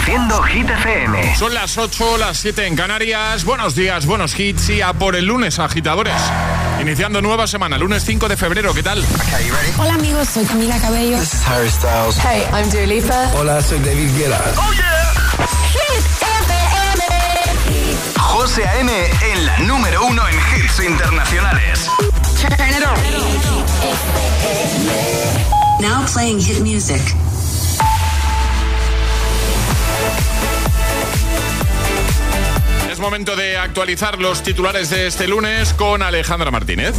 Reproduciendo Hit FM. Son las 8, las 7 en Canarias. Buenos días, buenos hits y a por el lunes, agitadores. Iniciando nueva semana, lunes 5 de febrero, ¿qué tal? Hola amigos, soy Camila Cabello. This is Harry Styles. Hey, I'm Dua Lipa. Hola, soy David Guetta. ¡Oh, yeah! Hit FM. José A.M. en la número uno en hits internacionales. Turn it on. Now playing hit music. Es momento de actualizar los titulares de este lunes con Alejandra Martínez.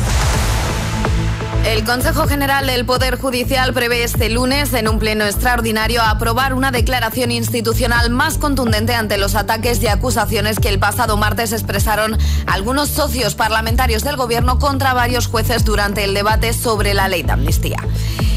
El Consejo General del Poder Judicial prevé este lunes, en un pleno extraordinario, aprobar una declaración institucional más contundente ante los ataques y acusaciones que el pasado martes expresaron algunos socios parlamentarios del Gobierno contra varios jueces durante el debate sobre la ley de amnistía.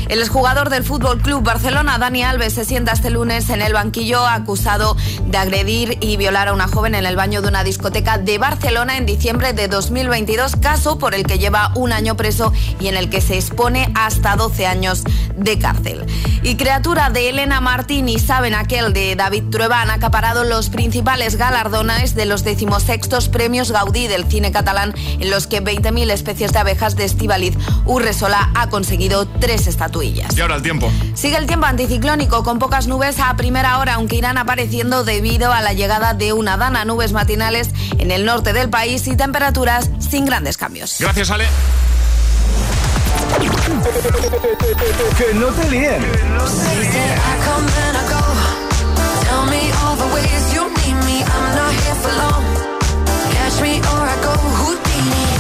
El exjugador del Fútbol Club Barcelona, Dani Alves, se sienta este lunes en el banquillo acusado de agredir y violar a una joven en el baño de una discoteca de Barcelona en diciembre de 2022, caso por el que lleva un año preso y en el que se expone hasta 12 años de cárcel. Y criatura de Elena Martín y Saben aquel de David Trueba han acaparado los principales galardones de los decimosextos premios Gaudí del cine catalán, en los que 20.000 especies de abejas de Estivaliz Urresola ha conseguido tres estatuillas. Y ahora el tiempo. Sigue el tiempo anticiclónico con pocas nubes a primera hora, aunque irán apareciendo debido a la llegada de una dana nubes matinales en el norte del país y temperaturas sin grandes cambios. Gracias, Ale. Que no te líen.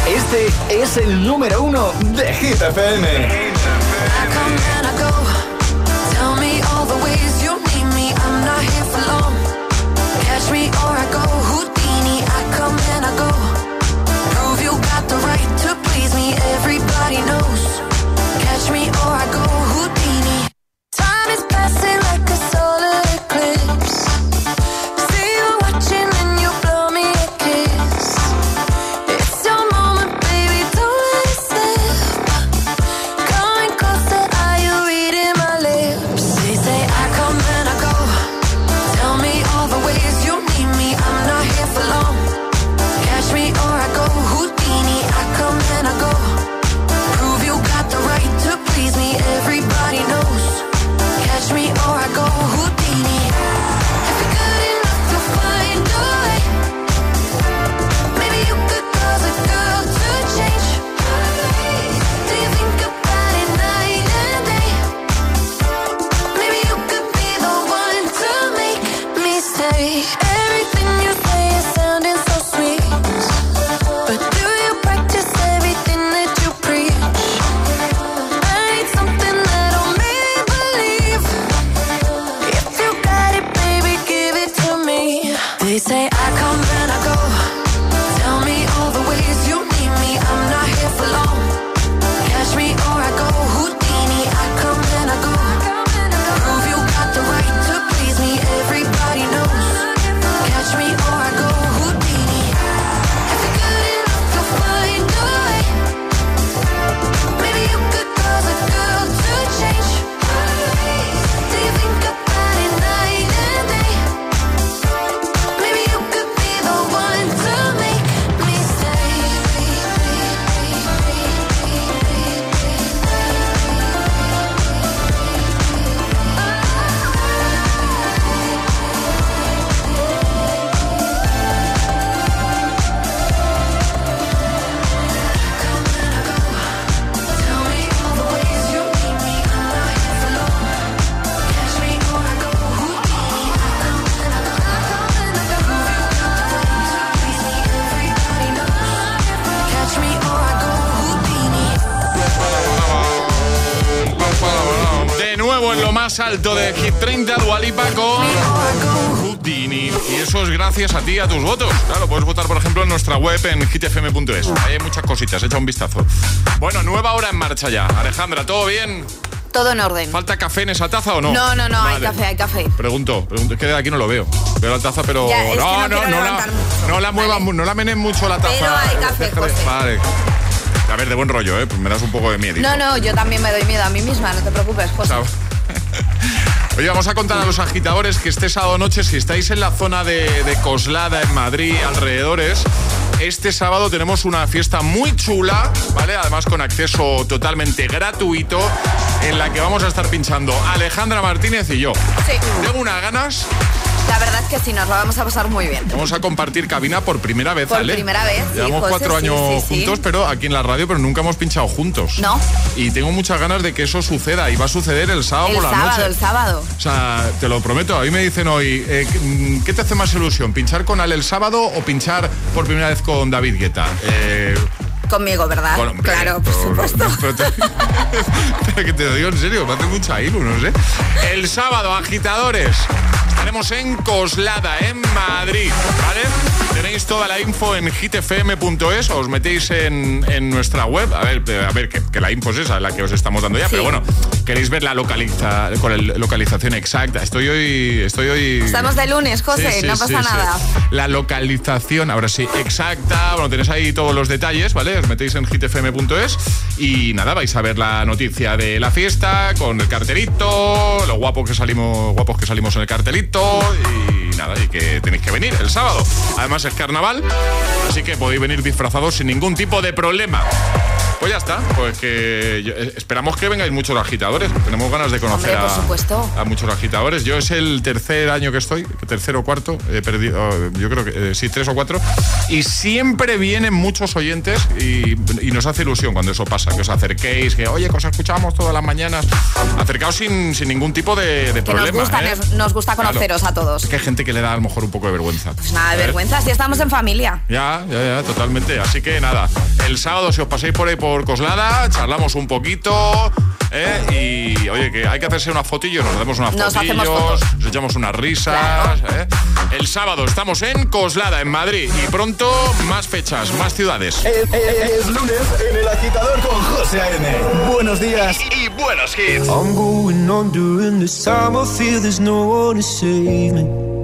Este es el número uno de Hit FM. I come and I go. Alto de Hit 30, Dualipa con Houdini. Y eso es gracias a ti, a tus votos. Claro, puedes votar, por ejemplo, en nuestra web en hitfm.es. Ahí hay muchas cositas, echa un vistazo. Bueno, nueva hora en marcha ya. Alejandra, ¿todo bien? Todo en orden. ¿Falta café en esa taza o no? No, no, no, hay café, hay café. Pregunto, pregunto, es que de aquí no lo veo. Veo la taza, pero. Ya, es que no quiero la, no la muevas, Vale. mu- no la menes mucho la taza. Pero hay café, José. Vale. A ver, de buen rollo, ¿eh? Pues me das un poco de miedo. No, no, yo también me doy miedo a mí misma, no te preocupes, José. Oye, vamos a contar a los agitadores que este sábado noche, si estáis en la zona de, de Coslada, en Madrid, alrededores, este sábado tenemos una fiesta muy chula, ¿vale? Además con acceso totalmente gratuito, en la que vamos a estar pinchando Alejandra Martínez y yo. Sí. Tengo unas ganas. La verdad es que sí, nos lo vamos a pasar muy bien. Vamos a compartir cabina por primera vez, Por Ale. primera vez, Llevamos cuatro años sí, sí. juntos, pero aquí en la radio, pero nunca hemos pinchado juntos. No. Y tengo muchas ganas de que eso suceda. Y va a suceder el sábado El por la sábado, noche. el sábado. O sea, te lo prometo, a mí me dicen hoy, eh, ¿qué te hace más ilusión? ¿Pinchar con Ale el sábado o pinchar por primera vez con David Guetta? Eh, Conmigo, ¿verdad? bueno, hombre, claro, por supuesto. pero te- pero que te lo digo en serio, me hace mucha ilu, no sé. El sábado, agitadores. Estaremos en Coslada, en Madrid, ¿vale? Tenéis toda la info en hitfm.es, os metéis en, en nuestra web, a ver, a ver que, que la info es esa, la que os estamos dando ya, Sí. pero bueno, queréis ver la localiza, con el- localización exacta. Estoy hoy, estoy hoy. Estamos de lunes, José, Sí, sí, no pasa nada. La localización, ahora sí, exacta. Bueno, tenéis ahí todos los detalles, ¿vale? Os metéis en hitfm.es y nada, vais a ver la noticia de la fiesta con el cartelito, lo guapos que salimos, guapos que salimos en el cartelito y nada, y que tenéis que venir el sábado. Además es carnaval, así que podéis venir disfrazados sin ningún tipo de problema. Pues ya está, pues que eh, esperamos que vengáis muchos agitadores. Tenemos ganas de conocer Hombre, a, muchos agitadores. Yo es el tercer año que estoy, tercero o cuarto, he perdido, yo creo que eh, sí, tres o cuatro. Y siempre vienen muchos oyentes y, y nos hace ilusión cuando eso pasa, que os acerquéis, que oye, que os escuchamos todas las mañanas. Acercaos sin, sin ningún tipo de, de Que nos problema. gusta, ¿eh? nos, gusta Claro. conoceros a todos. Es que hay gente que le da a lo mejor un poco de vergüenza. Pues nada de vergüenza, si estamos en familia. Ya, ya, ya, totalmente. Así que nada, el sábado si os pasáis por ahí por Coslada, charlamos un poquito. ¿eh? Y oye, que hay que hacerse una fotillo, nos damos unas Nos fotillos, fotos. nos echamos unas risas. ¿eh? El sábado estamos en Coslada, en Madrid. Y pronto más fechas, más ciudades. Es, es- es lunes en el agitador con José A.M. Buenos días y, y buenos hits. I'm going on during this time. I feel there's no one to save me.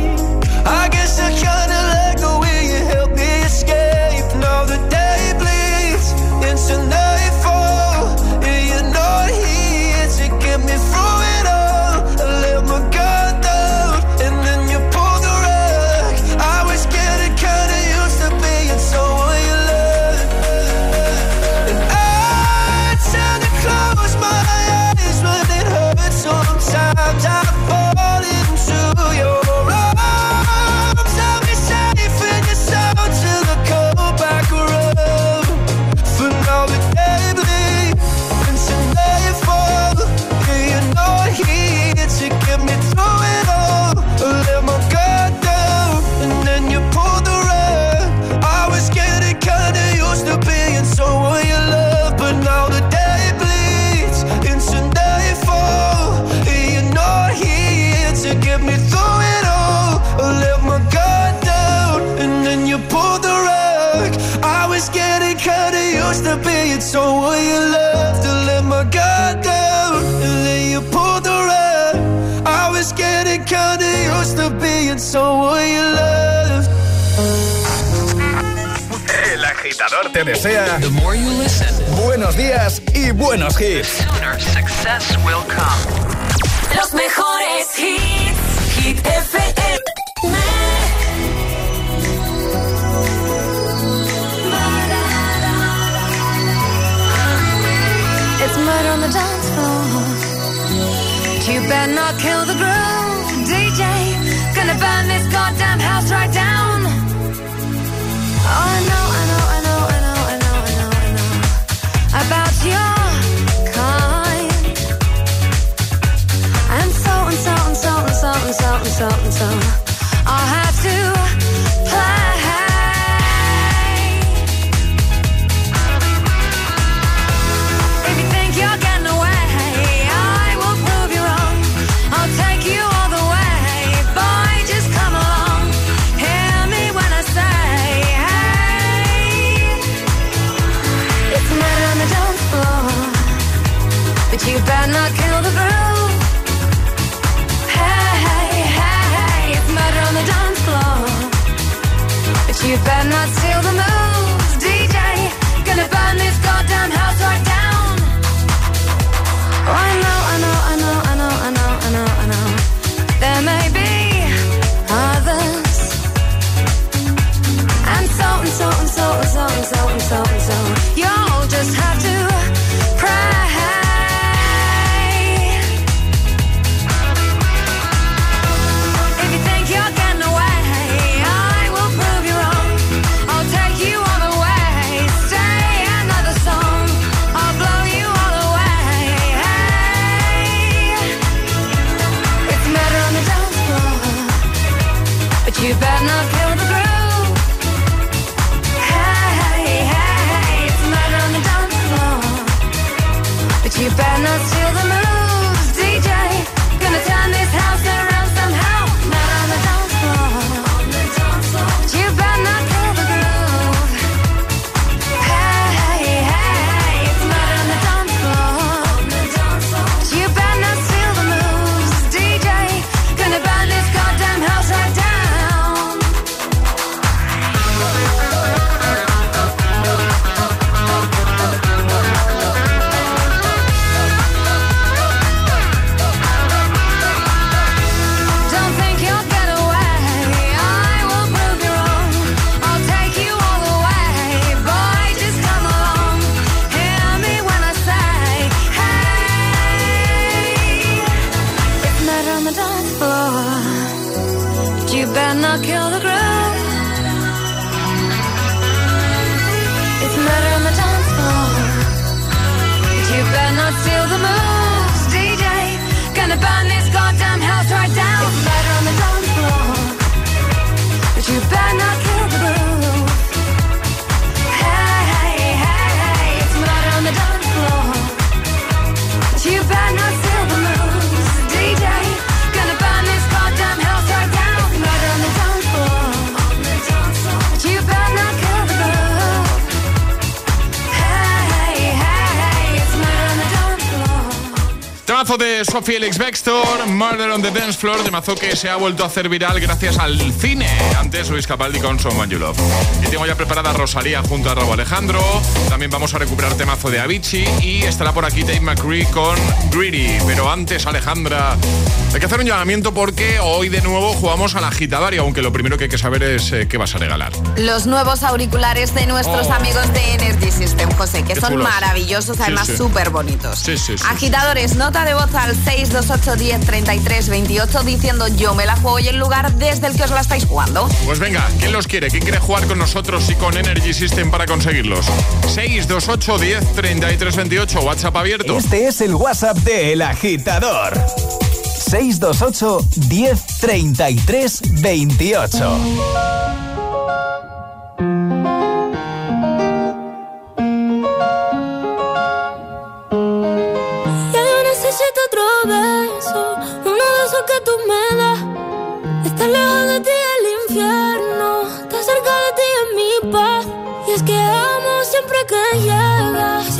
te desea The more you listen, buenos días y buenos hits. The sooner success will come. Los mejores hits, Hit FM. It's murder on the dance floor. You better not kill the groove, DJ. Gonna burn this goddamn house right down. Oh no. Temazo de Sophie Elix Bextor, Murder on the Dance Floor, temazo que se ha vuelto a hacer viral gracias al cine. Antes Luis Capaldi con Someone You Love. Y tengo ya preparada Rosalía junto a Robo Alejandro. También vamos a recuperar temazo de Avicii y estará por aquí Dave McCree con Greedy. Pero antes, Alejandra, hay que hacer un llamamiento porque hoy de nuevo jugamos a la gitavaria, aunque lo primero que hay que saber es eh, qué vas a regalar. Los nuevos auriculares de nuestros oh. amigos de Energy System, José, que qué son chulos. maravillosos, además súper sí, sí. bonitos. Sí, Agitadores, nota de voz voz al 628103328 diciendo yo me la juego y el lugar desde el que os la estáis jugando. Pues venga, ¿quién los quiere? ¿Quién quiere jugar con nosotros y con Energy System para conseguirlos? 628103328 WhatsApp abierto. Este es el WhatsApp de El Agitador. 628 10 33 28 lejos de ti el infierno, está cerca de ti en mi paz. Y es que amo siempre que llegas.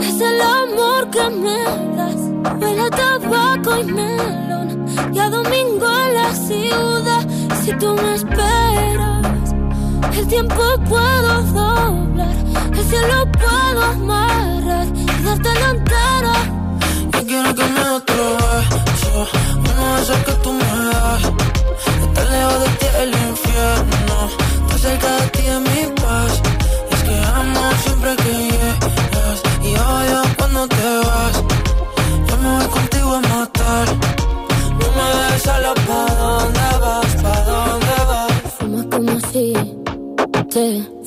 es el amor que me das. Huele a tabaco y melón. Y a domingo en la ciudad, si tú me esperas el tiempo puedo doblar, el cielo puedo amarrar y darte la entera. Yo quiero que me otro beso, uno de que tú me das. Estar lejos de ti el infierno, estar cerca de ti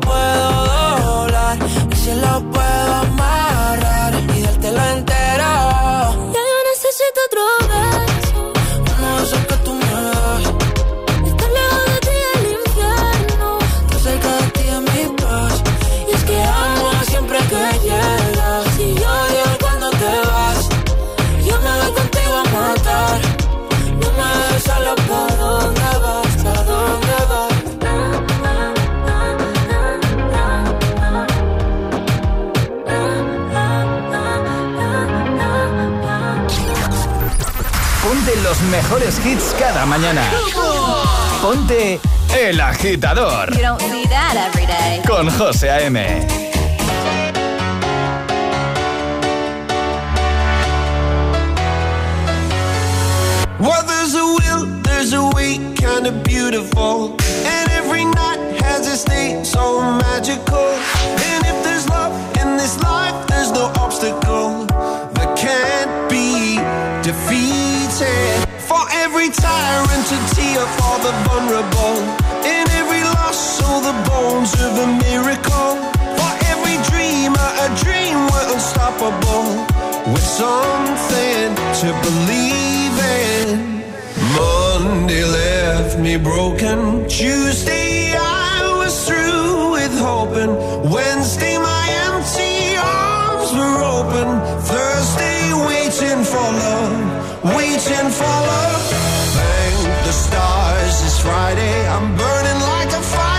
puedo doblar y si lo puedo amarrar mejores hits cada mañana. Ponte El Agitador. You don't see that every day. Con José A.M. Well, there's a will, there's a way, kind of beautiful. And every night has its day, so magical. And if there's love in this life, every tyrant, a tear for the vulnerable. In every loss, so the bones of a miracle. For every dreamer, a dream we're unstoppable. With something to believe in. Monday left me broken. Tuesday, I was through with hoping. Wednesday, my empty arms were open. Thursday, waiting for love, waiting for love. It's Friday. I'm burning like a fire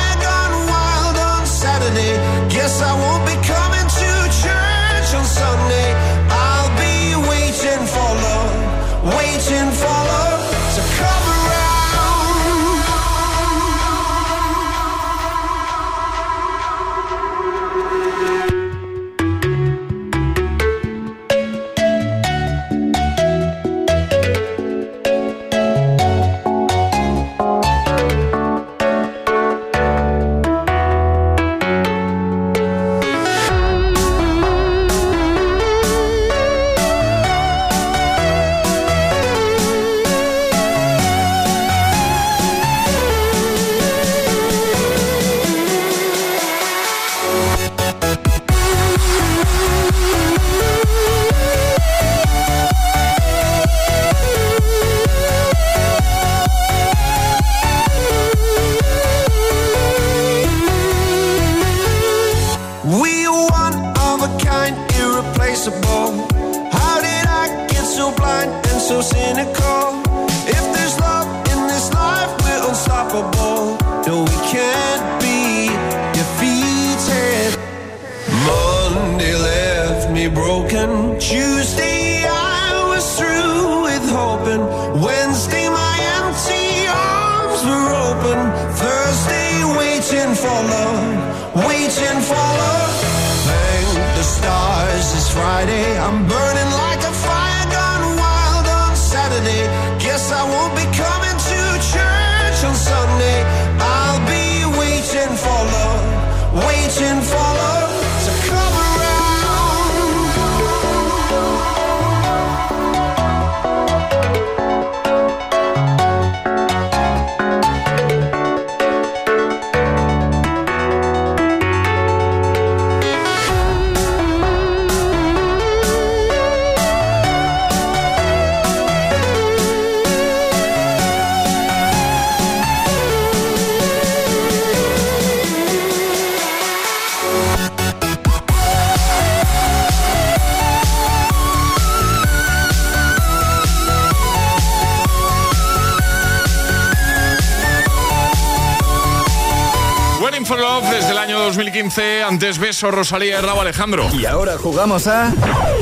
Antes beso, Rosalía Herrao Alejandro. Y ahora jugamos a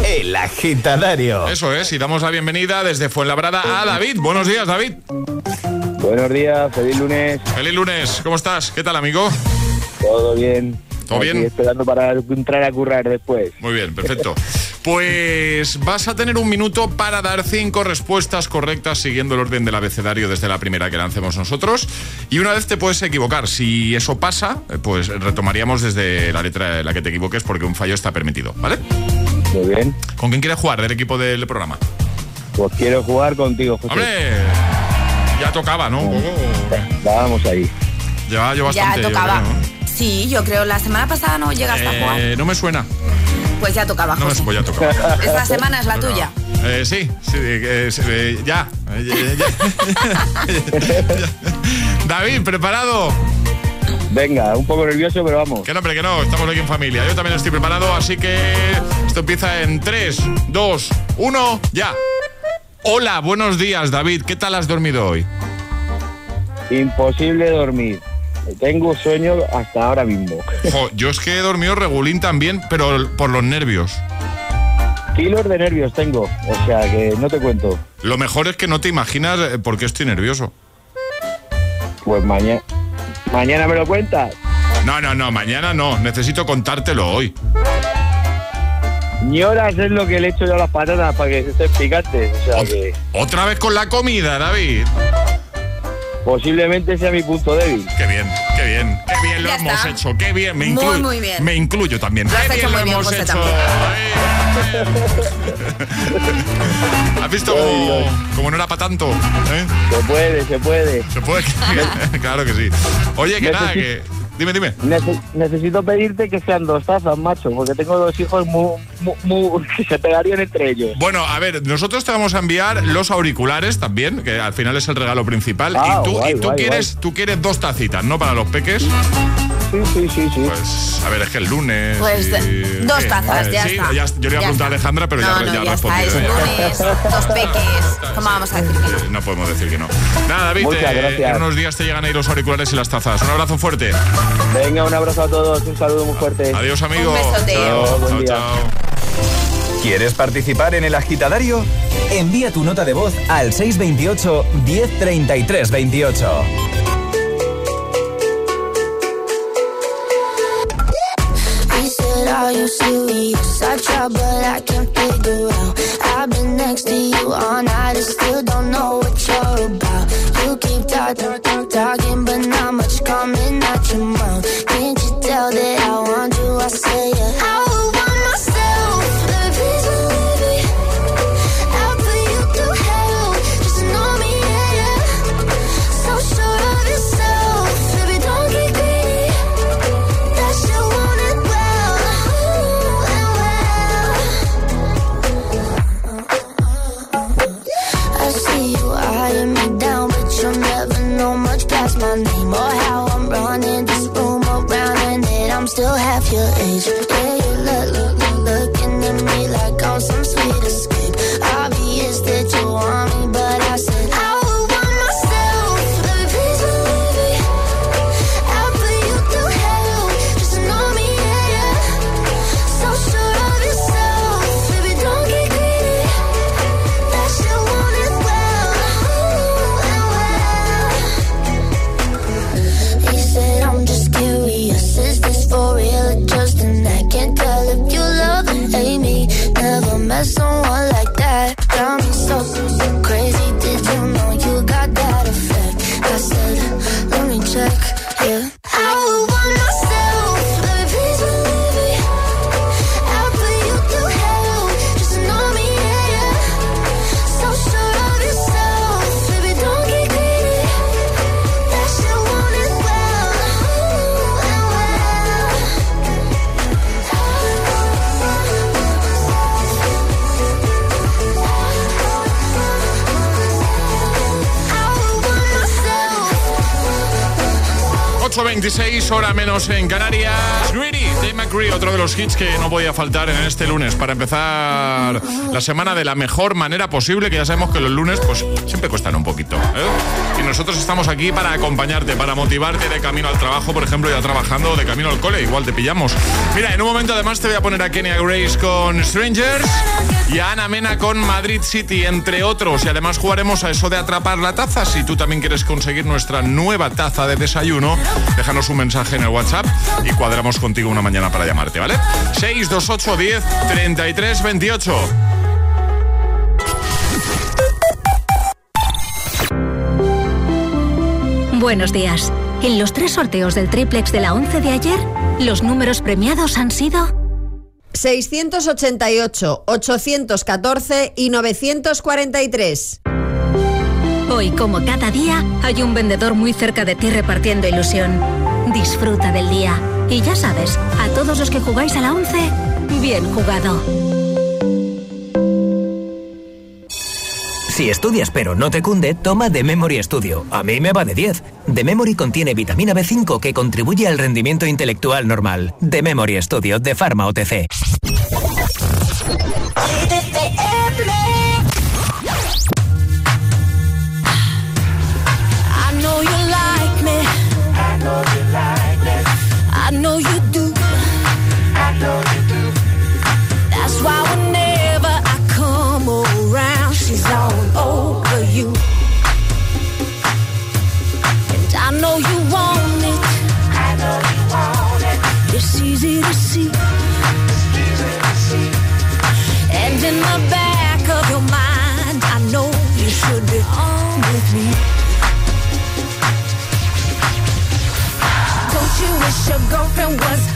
El Agitadario. Eso es, y damos la bienvenida desde Fuenlabrada a David. Buenos días, David. Buenos días, feliz lunes. Feliz lunes, ¿cómo estás? ¿Qué tal, amigo? Todo bien. ¿Todo bien? Esperando para entrar a currar después. Muy bien, perfecto. Pues vas a tener un minuto para dar cinco respuestas correctas siguiendo el orden del abecedario desde la primera que lancemos nosotros. Y una vez te puedes equivocar. Si eso pasa, eh, pues retomaríamos desde la letra en la que te equivoques porque un fallo está permitido, ¿vale? Muy bien. ¿Con quién quieres jugar del equipo del programa? Pues quiero jugar contigo, José. ¡Hombre! Ya tocaba, ¿no? Vamos ahí. Llevaba yo Ya bastante. yo tocaba. creo, ¿no? Sí, yo creo la semana pasada no llegaste a jugar. Eh, no me suena. Pues ya tocaba, No pues ya tocaba. Esta semana es la tuya. Eh, sí, sí, eh, sí, eh, ya. David, ¿preparado? Venga, un poco nervioso, pero vamos. Que no, hombre, que no, estamos aquí en familia. Yo también estoy preparado, así que esto empieza en 3, 2, 1, ya. Hola, buenos días, David. ¿Qué tal has dormido hoy? Imposible dormir. Tengo sueño hasta ahora mismo. Jo, yo es que he dormido regulín también, pero por los nervios. Kilos de nervios tengo, o sea que no te cuento. Lo mejor es que no te imaginas eh, por qué estoy nervioso. Pues mañana. ¿Mañana me lo cuentas? No, no, no, mañana no. Necesito contártelo hoy. Ni horas es lo que le echo yo a las patatas para que estén picantes. O sea que Otra vez con la comida, David. Posiblemente sea mi punto débil. Qué bien, qué bien, qué bien lo Ya hemos está. hecho, qué bien, me, Muy, incluyo- muy bien. me incluyo también. Lo has qué hecho bien muy lo bien, hemos José, hecho. ¿Has visto cómo, cómo no era para tanto? ¿eh? Se puede, se puede. ¿Se puede? claro que sí. Oye, que nada, que... Dime, dime. Nece- necesito pedirte que sean dos tazas, macho, porque tengo dos hijos muy, muy, muy- que se pegarían entre ellos. Bueno, a ver, nosotros te vamos a enviar los auriculares también, que al final es el regalo principal. Ah, y tú, guay, y tú guay, quieres, tú quieres dos tacitas, ¿no? Para los peques. Sí, sí, sí, sí. Pues, a ver, es que el lunes. Pues y- dos tazas, ya sí, está. ya- yo le iba a preguntar a. Alejandra, pero no, ya, no, ya está. Es lunes, dos peques. ¿Cómo vamos a decir que no? No podemos decir que no. Nada, David, Muchas eh, gracias. en unos días te llegan ahí los auriculares y las tazas. Un abrazo fuerte. Venga, un abrazo a todos, un saludo muy fuerte. Adiós, amigo. Un besote. Chao, Adiós, buen chao, día. chao. ¿Quieres participar en El Agitadario? Envía tu nota de voz al 628 1033 28. He said, Are you serious? I try, but I can't figure out. I've been next to you all night and still don't know what you're about. You keep talking, talk, talking, 8.26, hora menos en Canarias. Greedy, Dave McCree, otro de los hits que no podía faltar en este lunes para empezar la semana de la mejor manera posible, que ya sabemos que los lunes pues siempre cuestan un poquito. ¿eh? Y nosotros estamos aquí para acompañarte, para motivarte de camino al trabajo, por ejemplo, ya trabajando de camino al cole, igual te pillamos. Mira, en un momento además te voy a poner a Kenya Grace con Strangers y a Ana Mena con Madrid City, entre otros. Y además jugaremos a eso de atrapar la taza. Si tú también quieres conseguir nuestra nueva taza de desayuno, déjanos un mensaje en el WhatsApp y cuadramos contigo una mañana para llamarte, ¿vale? 628 10 33 28. Buenos días. En los tres sorteos del triplex de la 11 de ayer, los números premiados han sido 688, 814 y 943. Hoy, como cada día, hay un vendedor muy cerca de ti repartiendo ilusión. Disfruta del día. Y ya sabes, a todos los que jugáis a la 11, bien jugado. Si estudias pero no te cunde, toma The Memory Studio. A mí me va de 10. The Memory contiene vitamina B5 que contribuye al rendimiento intelectual normal. The Memory Studio de Pharma OTC. All over you. And I know you want it. I know you want it. It's easy to see. It's easy to see. And in the back of your mind, I know you should be with me. Don't you wish your girlfriend was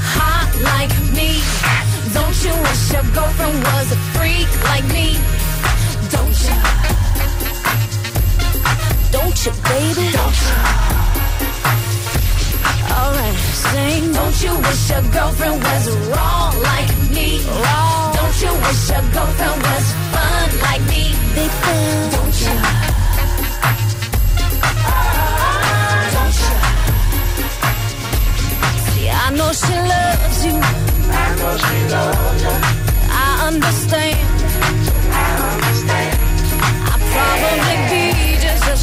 you, baby? Don't you? Alright, sing. Don't you wish your girlfriend was raw like me? Raw. Don't you wish your girlfriend was fun like me? Big fan. Don't you? Don't you? See, I know she loves you. I know she loves you. I understand. I understand. I'd probably as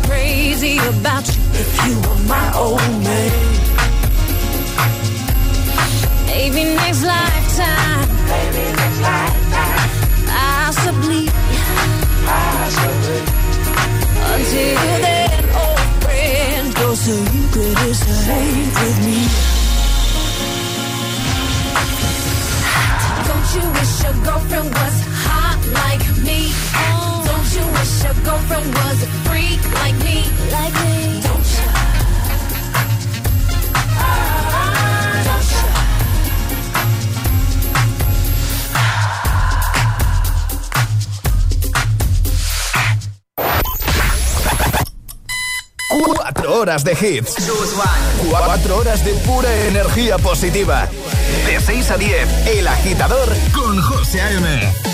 crazy about you if you were my old man. Maybe next lifetime. Maybe next lifetime. Possibly. Possibly. Until then, old friend, your secret is safe with me. Don't you wish your girlfriend was hot like me? Wish your girlfriend was a freak like me? Like me? Don't you? Cuatro horas de hits. Cuatro horas de pura energía positiva. De 6 a 10, El Agitador con José A.M.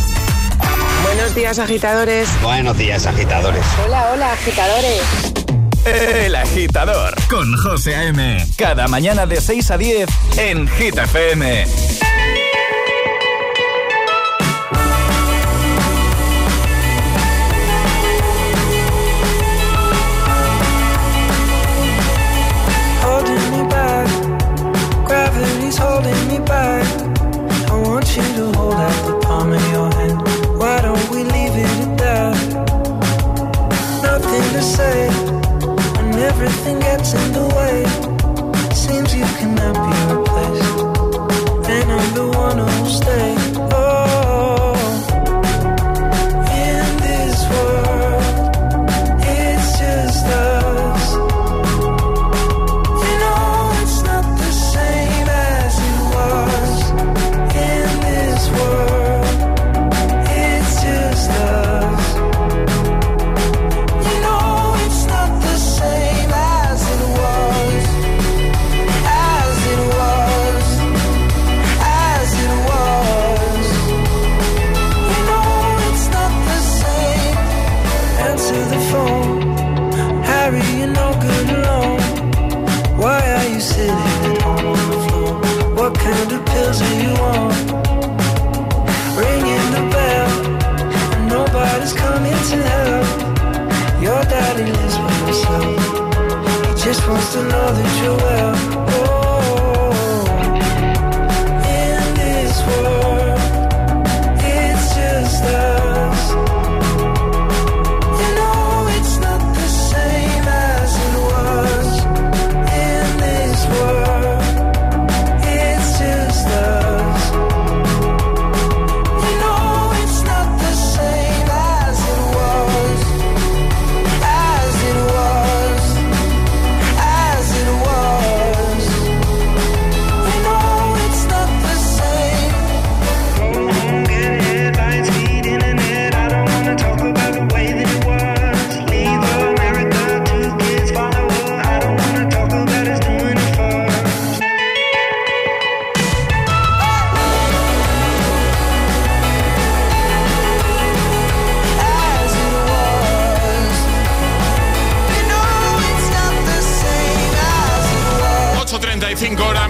Buenos días, agitadores. Buenos días, agitadores. Hola, hola, agitadores. El agitador con José A.M. Cada mañana de 6 a 10 en Hit FM. holding me back. Gravity's holding me back. I want you to hold out the palm of your hand. Don't we leave it at that? Nothing to say, and everything gets in the way.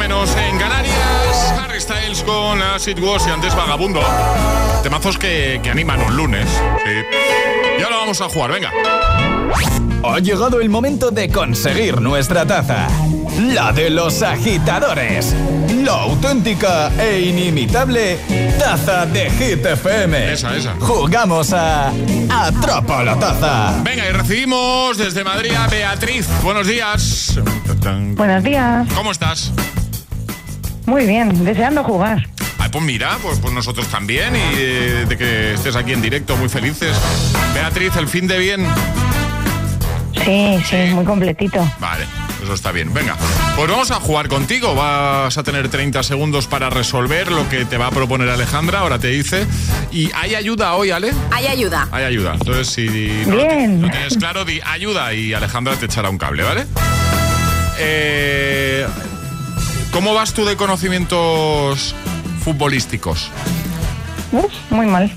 Menos en Canarias. Harry Styles con Acid Was y antes Vagabundo. Temazos que, que animan un lunes. Sí. Y ahora vamos a jugar, venga. Ha llegado el momento de conseguir nuestra taza. La de los agitadores. La auténtica e inimitable taza de Hit FM. Esa, esa. Jugamos a Atrapa la taza. Venga, y recibimos desde Madrid a Beatriz. Buenos días. Buenos días. ¿Cómo estás? Muy bien, deseando jugar. Ay, pues mira, pues, pues nosotros también y eh, de que estés aquí en directo, muy felices. Beatriz, el fin de bien. Sí, sí, muy completito. Vale. Eso está bien. Venga, pues vamos a jugar contigo. Vas a tener 30 segundos para resolver lo que te va a proponer Alejandra. Ahora te dice. ¿Y hay ayuda hoy, Ale? Hay ayuda. Hay ayuda. Entonces, si no, Bien. lo tienes claro, di ayuda y Alejandra te echará un cable, ¿vale? Eh, ¿Cómo vas tú de conocimientos futbolísticos? Uf, muy mal.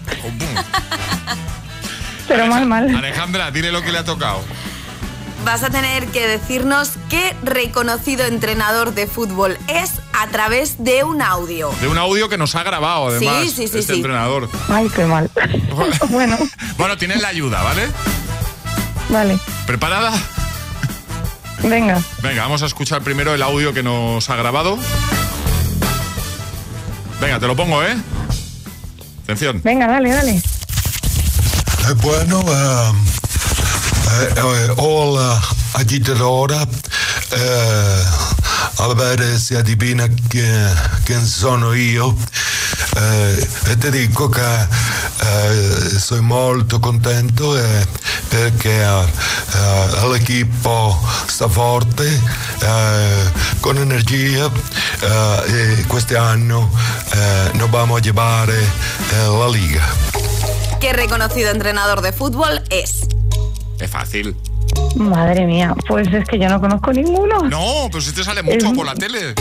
Pero mal, mal. Alejandra, dile lo que le ha tocado. Vas a tener que decirnos qué reconocido entrenador de fútbol es a través de un audio. De un audio que nos ha grabado, además, Sí, sí, sí, este sí. entrenador. Ay, qué mal. bueno, Bueno, tienes la ayuda, ¿vale? vale. ¿Preparada? Venga. Venga, vamos a escuchar primero el audio que nos ha grabado. Venga, te lo pongo, ¿eh? Atención. Venga, dale, dale. Eh, bueno, ehm, eh, eh, hola, agitadora. Eh, a vedere se adivina chi, chi sono io. Eh, e ti dico che eh, sono molto contento perché eh, eh, l'equipo sta forte, eh, con energia eh, e quest'anno eh, nos vamos a llevare eh, la liga. ¿Qué reconocido entrenador de fútbol es? Es fácil. Madre mía, pues es que yo no conozco ninguno. No, pero si te sale mucho Es- por la tele.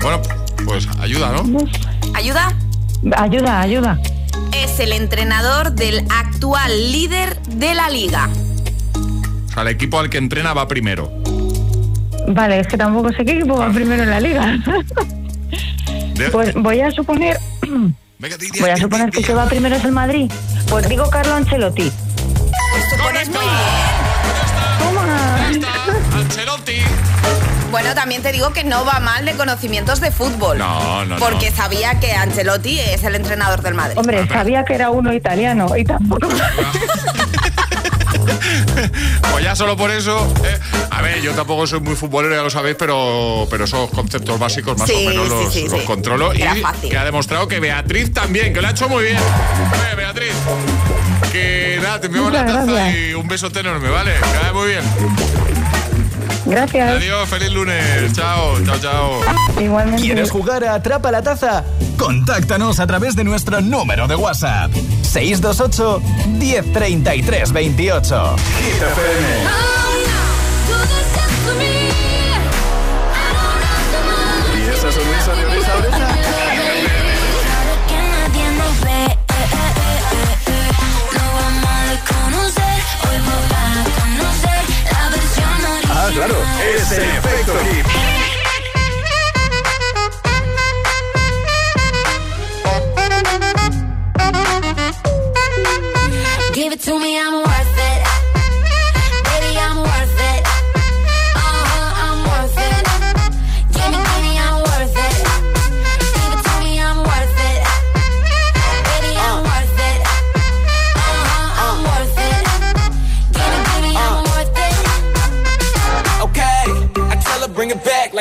Bueno, pues ayuda, ¿no? ¿Ayuda? Ayuda, ayuda. Es el entrenador del actual líder de la liga. O sea, el equipo al que entrena va primero. Vale, es que tampoco sé qué equipo va primero en la liga. De- Pues voy a suponer, voy a suponer que el que va primero es el Madrid. Pues digo Carlo Ancelotti. Supones muy bien. Toma. Ancelotti. Bueno, también te digo que no va mal de conocimientos de fútbol. No, no, no. Porque sabía que Ancelotti es el entrenador del Madrid. Hombre, sabía que era uno italiano y tampoco. Pues ya solo por eso. eh, a ver, yo tampoco soy muy futbolero, ya lo sabéis, pero, pero esos conceptos básicos más Sí, o menos los, sí, los sí. controlo. Y fácil. que ha demostrado que Beatriz también, que lo ha hecho muy bien. Oye, Beatriz. Que nada, te enviamos la taza gracias. y un besote enorme, ¿vale? Que vaya muy bien. Gracias. Adiós, feliz lunes. Chao, chao, chao. Igualmente. ¿Quieres jugar a Atrapa la Taza? Contáctanos a través de nuestro número de WhatsApp. 628 1033 28. Hit FM. ¿Y esa sonrisa de oreja Ah, claro, es el efecto hit. Give it to me, I'm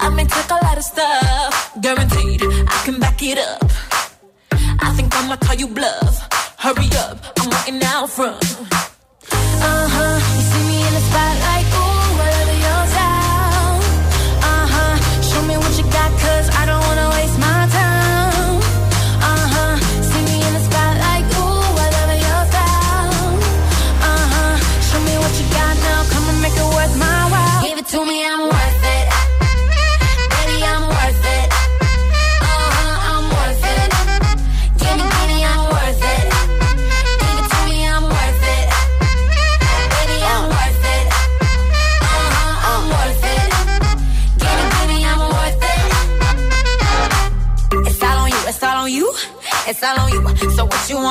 I may take a lot of stuff, guaranteed I can back it up. I think I'ma call you bluff. Hurry up, I'm walking out front. Uh huh, you see me in the spotlight,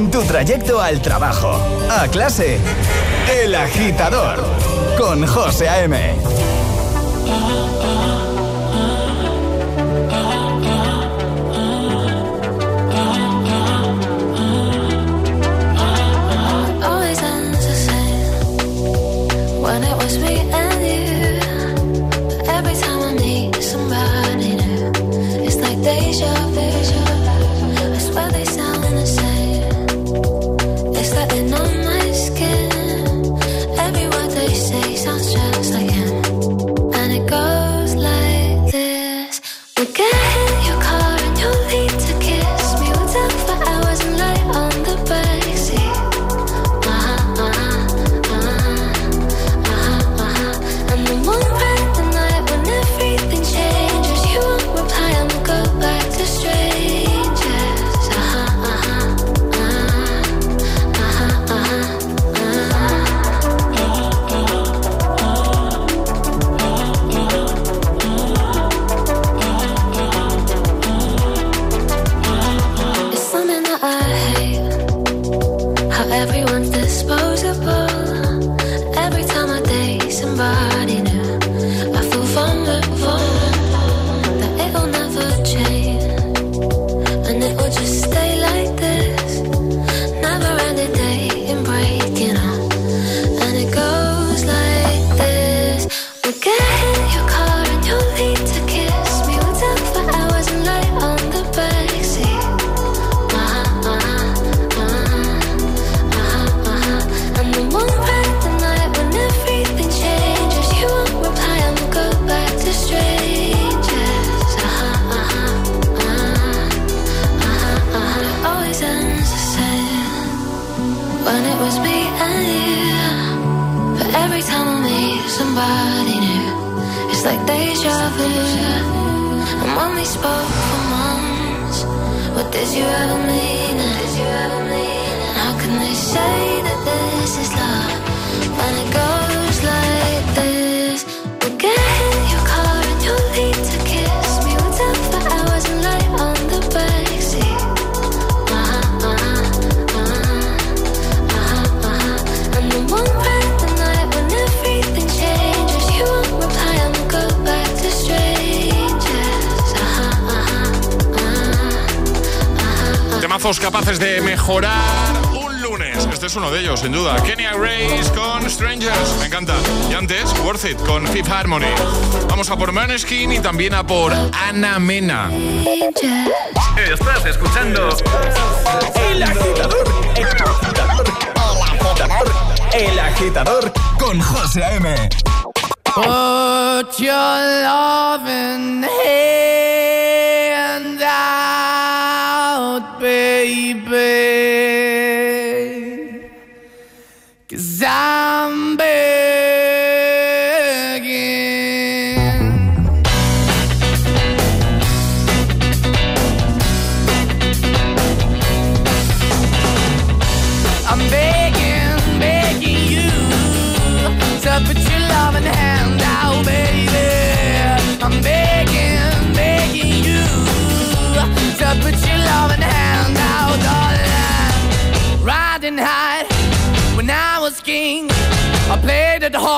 en tu trayecto al trabajo, a clase. El agitador con José A.M. you ever made capaces de mejorar un lunes. Este es uno de ellos, sin duda. Kenya Grace con Strangers. Me encanta. Y antes, Worth It con Fifth Harmony. Vamos a por Maneskin y también a por Ana Mena. Estás escuchando El Agitador. El Agitador. El Agitador con José M. Put your love in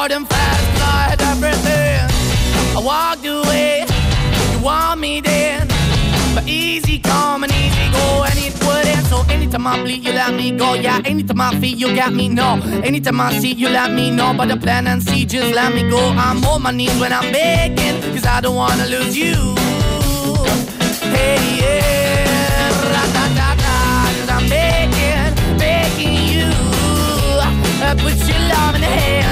hard and fast, I had everything. I walked away, you want me then. But easy come and easy go, and it wouldn't. So anytime I bleed, you let me go. Yeah, anytime I feel, you got me, no. Anytime I see, you let me know. But the plan and see, just let me go. I'm on my knees when I'm begging, cause I don't wanna lose you. Hey, yeah. Uh, the hand now, baby. I'm begging, begging you. Uh, And put your love in the hand.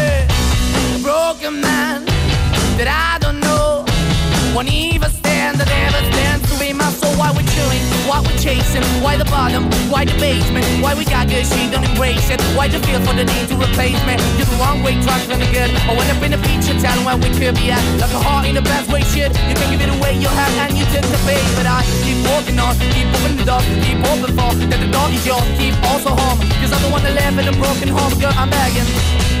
A man that I don't know. Won't even stand, that never stands to be my soul. Why we chewing? Why we chasing? Why the bottom? Why the basement? Why we got good, she don't embrace it? Why the feel for the need to replace me? You're the wrong way, trying to good. I went up in the feature town where we could be at. Like a heart in the best way, shit. You can give it away, you have, and you took the bait. But I keep walking on, keep moving the door, keep open for that the door is yours. Keep also home, cause I'm the one that live in a broken home, girl. I'm begging.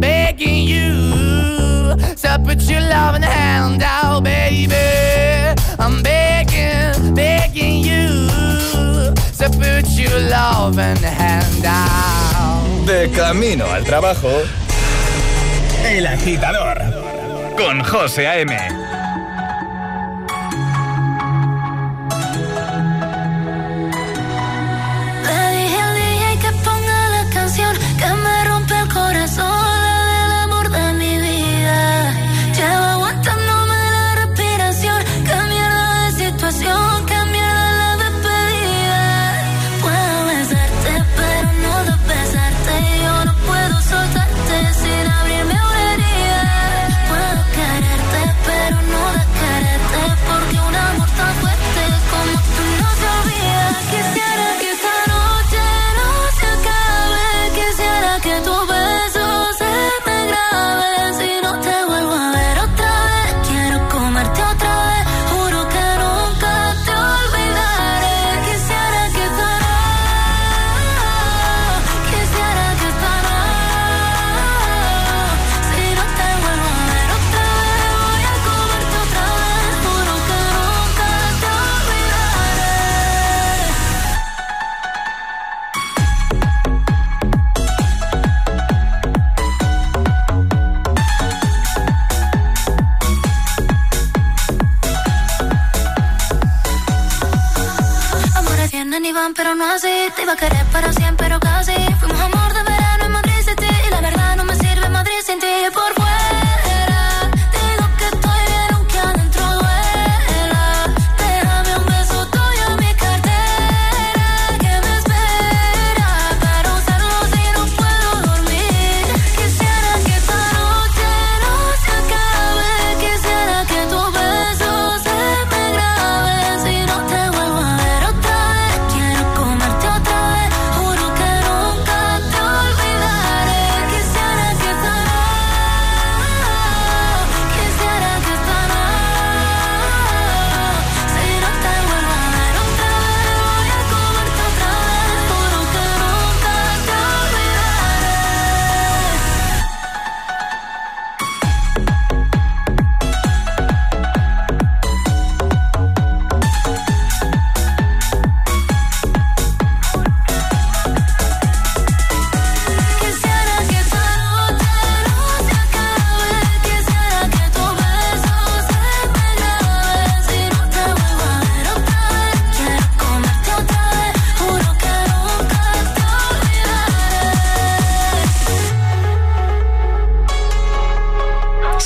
begging you. So put your loving hand out, baby. I'm begging, begging you. So put your loving hand out. De camino al trabajo. El agitador. Con José A.M.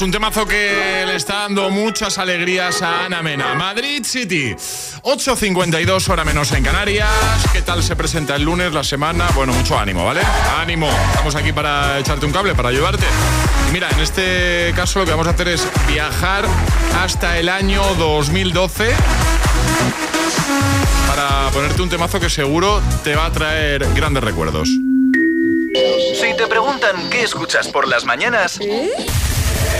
un temazo que le está dando muchas alegrías a Ana Mena. Madrid City, 8.52 hora menos en Canarias. ¿Qué tal se presenta el lunes, la semana? Bueno, mucho ánimo, ¿vale? Ánimo. Estamos aquí para echarte un cable, para ayudarte. Y mira, en este caso lo que vamos a hacer es viajar hasta el año 2012 para ponerte un temazo que seguro te va a traer grandes recuerdos. Si te preguntan qué escuchas por las mañanas,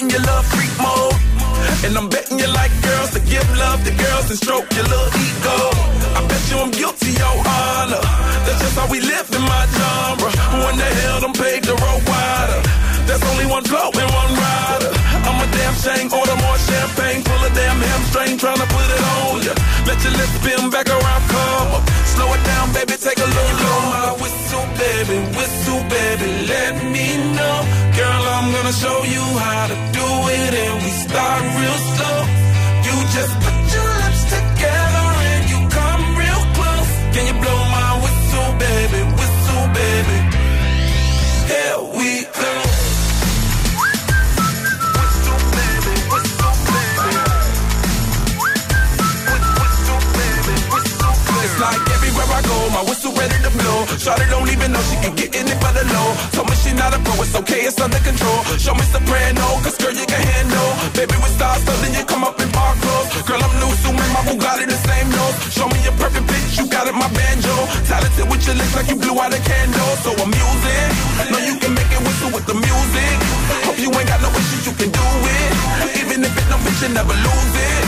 and I'm betting you love freak mode. And I'm betting you like girls to give love to girls and stroke your little ego. I bet you I'm guilty, your honor. That's just how we live in my genre. Who in the hell done paved the road wider? There's only one flow and one rider. I'm a damn shame, order more champagne, pull a damn hamstring, tryna put it on ya. Let your lips spin back around, start real slow. You just put your lips together and you come real close. Can you blow my whistle, baby, whistle, baby? Here we go. Like everywhere I go, my whistle ready to blow. Shawty don't even know she can get in it for the low. Told me she not a pro, it's okay, it's under control. Show me soprano, cause girl, you can handle. Baby, we start something, you come up in park clothes. Girl, I'm new, so my Bugatti the same nose. Show me your perfect pitch, you got it, my banjo. Talented with your lips like you blew out a candle. So I'm using, know you can make it whistle with the music. Hope you ain't got no issues, you can do it. Even if it don't fit, you never lose it.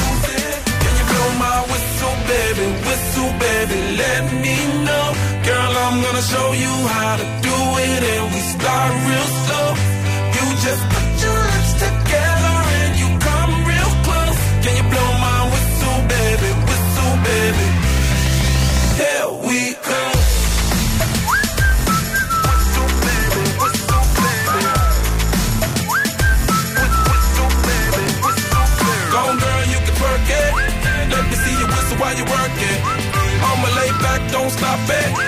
Can you blow my whistle, baby? Whistle, baby, let me know. Girl, I'm gonna show you how to do it, and we start real slow. You just put your lips together me see you whistle while you work it. I'ma lay back, don't stop it.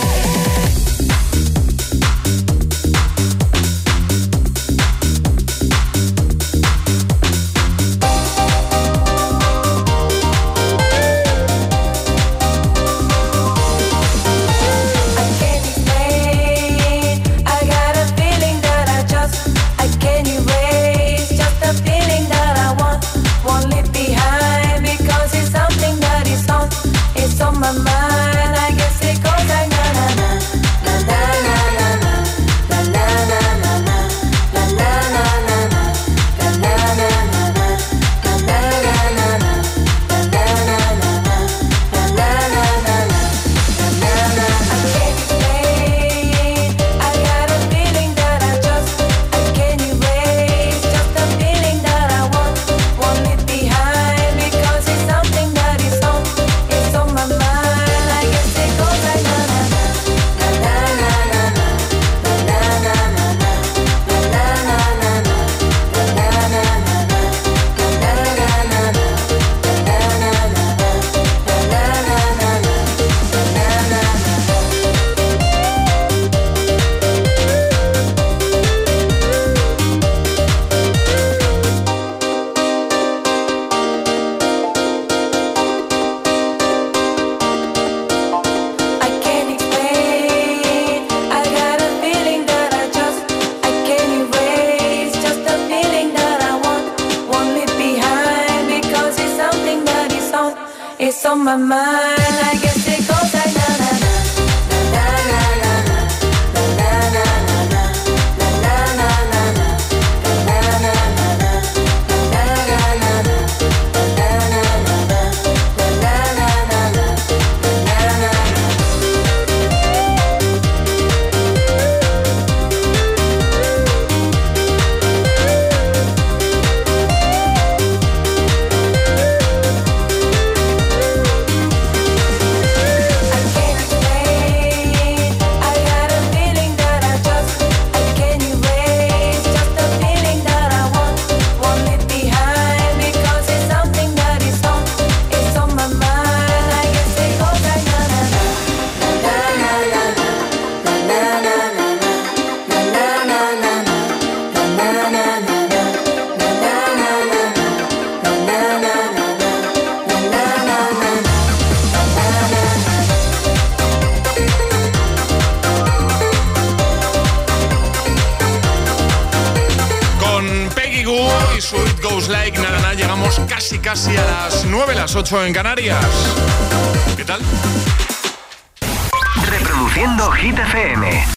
8 en Canarias.